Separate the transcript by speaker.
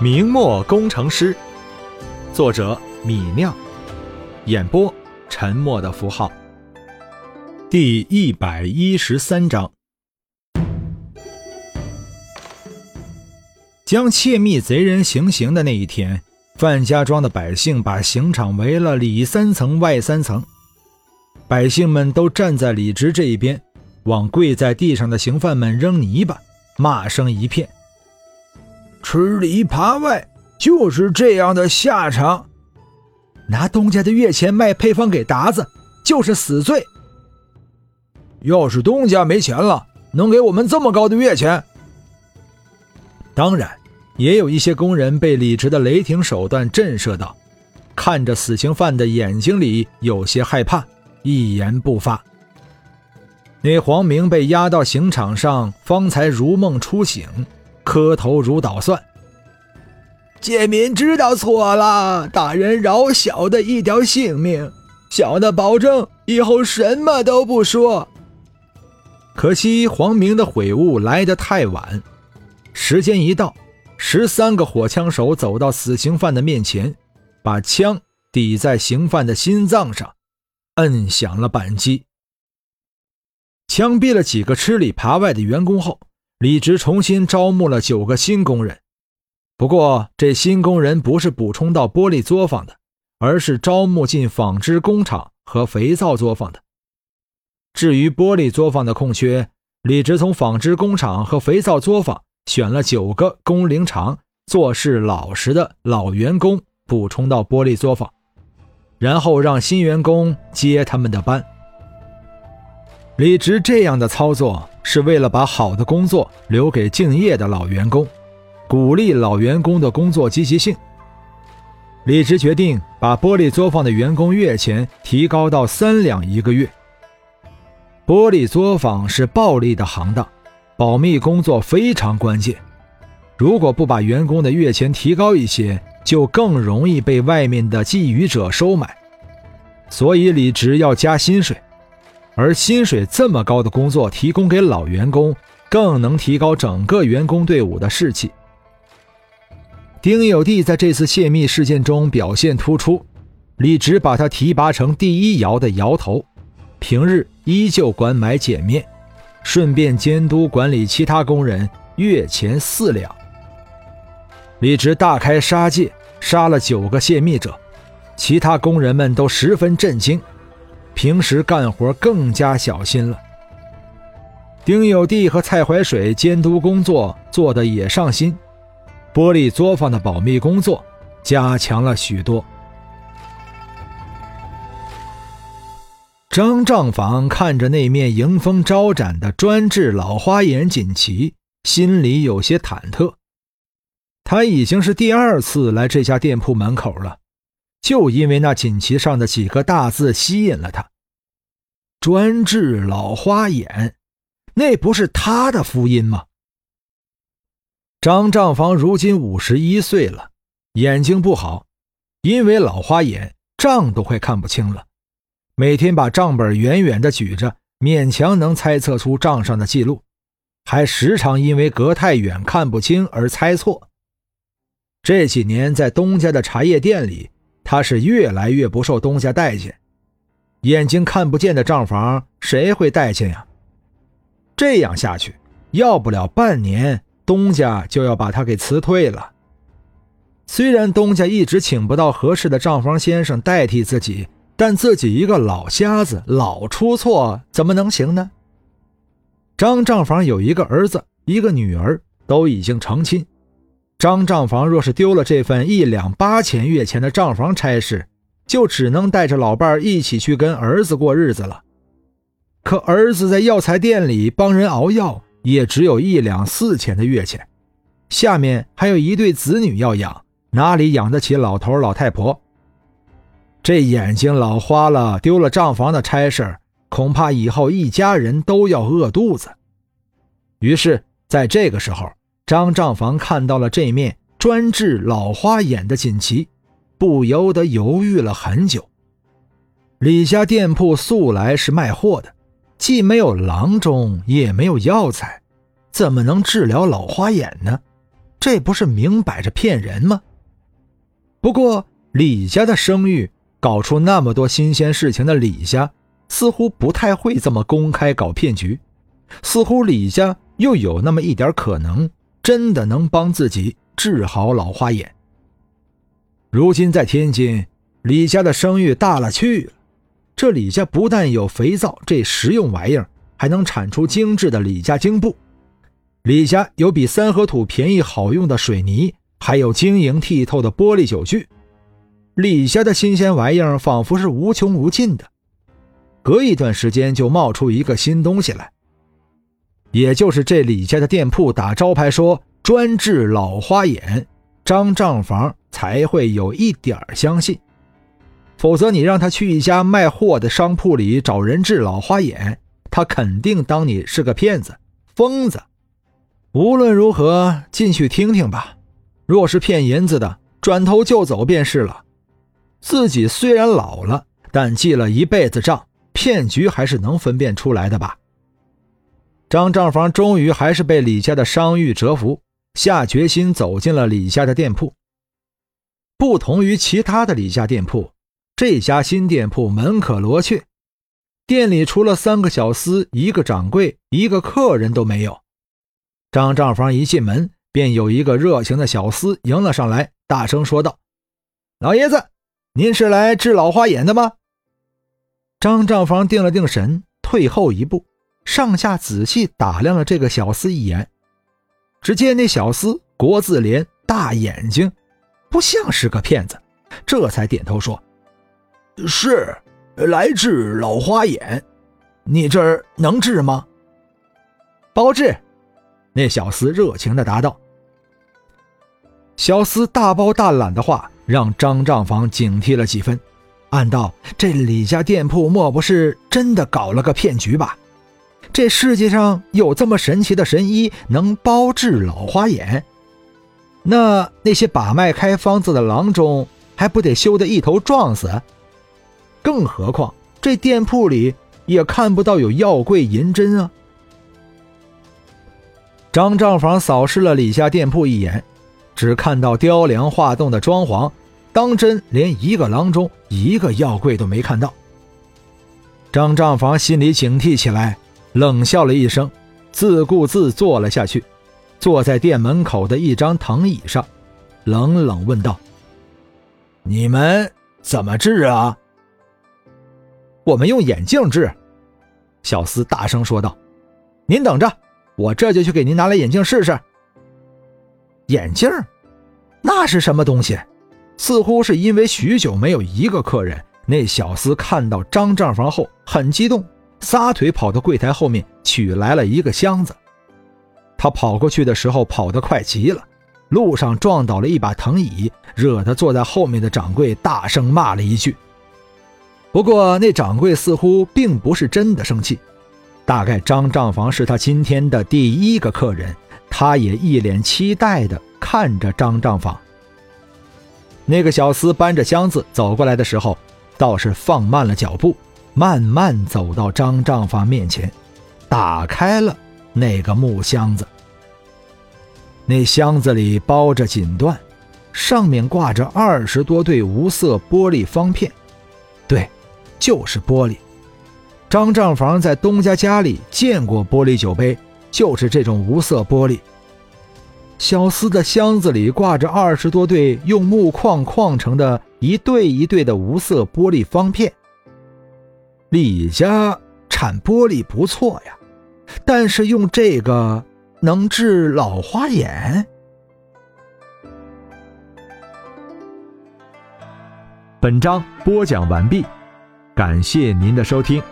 Speaker 1: 明末工程师，作者米酿，演播沉默的符号。第一百一十三章，将窃密贼人行刑的那一天，范家庄的百姓把刑场围了里三层外三层，百姓们都站在李直这一边，往跪在地上的刑犯们扔泥巴，骂声一片。
Speaker 2: 吃里扒外，就是这样的下场。
Speaker 1: 拿东家的月钱卖配方给达子，就是死罪。
Speaker 2: 要是东家没钱了，能给我们这么高的月钱？
Speaker 1: 当然，也有一些工人被李直的雷霆手段震慑到，看着死刑犯的眼睛里有些害怕，一言不发。那黄明被押到刑场上，方才如梦初醒。磕头如捣蒜，
Speaker 3: 贱民知道错了，大人饶小的一条性命，小的保证以后什么都不说。
Speaker 1: 可惜黄明的悔悟来得太晚，时间一到，十三个火枪手走到死刑犯的面前，把枪抵在刑犯的心脏上，摁响了扳机，枪毙了几个吃里扒外的员工后。李直重新招募了九个新工人，不过这新工人不是补充到玻璃作坊的，而是招募进纺织工厂和肥皂作坊的。至于玻璃作坊的空缺，李直从纺织工厂和肥皂作坊选了九个工龄长、做事老实的老员工补充到玻璃作坊，然后让新员工接他们的班。李直这样的操作。是为了把好的工作留给敬业的老员工，鼓励老员工的工作积极性。李直决定把玻璃作坊的员工月钱提高到三两一个月。玻璃作坊是暴利的行当，保密工作非常关键。如果不把员工的月钱提高一些，就更容易被外面的觊觎者收买。所以李直要加薪水。而薪水这么高的工作提供给老员工，更能提高整个员工队伍的士气。丁有地在这次泄密事件中表现突出，李直把他提拔成第一窑的窑头，平日依旧管买碱面，顺便监督管理其他工人，月钱四两。李直大开杀戒，杀了九个泄密者，其他工人们都十分震惊。平时干活更加小心了。丁有地和蔡怀水监督工作做得也上心，玻璃作坊的保密工作加强了许多。张账房看着那面迎风招展的专制老花眼锦旗，心里有些忐忑。他已经是第二次来这家店铺门口了。就因为那锦旗上的几个大字吸引了他。专治老花眼，那不是他的福音吗？张账房如今五十一岁了，眼睛不好，因为老花眼，账都快看不清了。每天把账本远远的举着，勉强能猜测出账上的记录，还时常因为隔太远看不清而猜错。这几年在东家的茶叶店里。他是越来越不受东家待见，眼睛看不见的账房谁会待见呀？这样下去，要不了半年，东家就要把他给辞退了。虽然东家一直请不到合适的账房先生代替自己，但自己一个老瞎子老出错，怎么能行呢？张账房有一个儿子，一个女儿，都已经成亲。张账房若是丢了这份一两八钱月钱的账房差事，就只能带着老伴儿一起去跟儿子过日子了。可儿子在药材店里帮人熬药，也只有一两四钱的月钱，下面还有一对子女要养，哪里养得起老头老太婆？这眼睛老花了，丢了账房的差事，恐怕以后一家人都要饿肚子。于是，在这个时候。张账房看到了这面专治老花眼的锦旗，不由得犹豫了很久。李家店铺素来是卖货的，既没有郎中，也没有药材，怎么能治疗老花眼呢？这不是明摆着骗人吗？不过李家的声誉，搞出那么多新鲜事情的李家，似乎不太会这么公开搞骗局。似乎李家又有那么一点可能，真的能帮自己治好老花眼。如今在天津，李家的声誉大了去了。这李家不但有肥皂这实用玩意儿，还能产出精致的李家精布。李家有比三合土便宜好用的水泥，还有晶莹剔透的玻璃酒具。李家的新鲜玩意儿仿佛是无穷无尽的，隔一段时间就冒出一个新东西来。也就是这李家的店铺打招牌说专治老花眼，张账房才会有一点相信。否则你让他去一家卖货的商铺里找人治老花眼，他肯定当你是个骗子、疯子。无论如何，进去听听吧。若是骗银子的，转头就走便是了。自己虽然老了，但记了一辈子账，骗局还是能分辨出来的吧。张账房终于还是被李家的商誉折服，下决心走进了李家的店铺。不同于其他的李家店铺，这家新店铺门可罗雀，店里除了三个小厮、一个掌柜、一个客人都没有。张账房一进门，便有一个热情的小厮迎了上来，大声说道：“老爷子，您是来治老花眼的吗？”张账房定了定神，退后一步。上下仔细打量了这个小厮一眼，只见那小厮国字脸、大眼睛，不像是个骗子，这才点头说：“
Speaker 3: 是来治老花眼，你这儿能治吗？”“
Speaker 1: 包治。”那小厮热情地答道。小厮大包大揽的话，让张账房警惕了几分，暗道：“这李家店铺莫不是真的搞了个骗局吧？”这世界上有这么神奇的神医能包治老花眼？那那些把脉开方子的郎中还不得羞得一头撞死？更何况这店铺里也看不到有药柜银针啊！张账房扫视了李家店铺一眼，只看到雕梁画栋的装潢，当真连一个郎中、一个药柜都没看到。张账房心里警惕起来。冷笑了一声，自顾自坐了下去，坐在店门口的一张藤椅上，冷冷问道：“
Speaker 3: 你们怎么治啊？”“
Speaker 1: 我们用眼镜治。”小厮大声说道。“您等着，我这就去给您拿来眼镜试试。”眼镜？那是什么东西？似乎是因为许久没有一个客人，那小厮看到张账房后很激动。撒腿跑到柜台后面，取来了一个箱子。他跑过去的时候跑得快极了，路上撞倒了一把藤椅，惹得坐在后面的掌柜大声骂了一句。不过那掌柜似乎并不是真的生气，大概张账房是他今天的第一个客人，他也一脸期待地看着张账房。那个小厮搬着箱子走过来的时候，倒是放慢了脚步。慢慢走到张账房面前，打开了那个木箱子。那箱子里包着锦缎，上面挂着二十多对无色玻璃方片。对，就是玻璃。张账房在东家家里见过玻璃酒杯，就是这种无色玻璃。小厮的箱子里挂着二十多对用木框框成的一对一对的无色玻璃方片。李家产玻璃不错呀，但是用这个能治老花眼？
Speaker 4: 本章播讲完毕，感谢您的收听。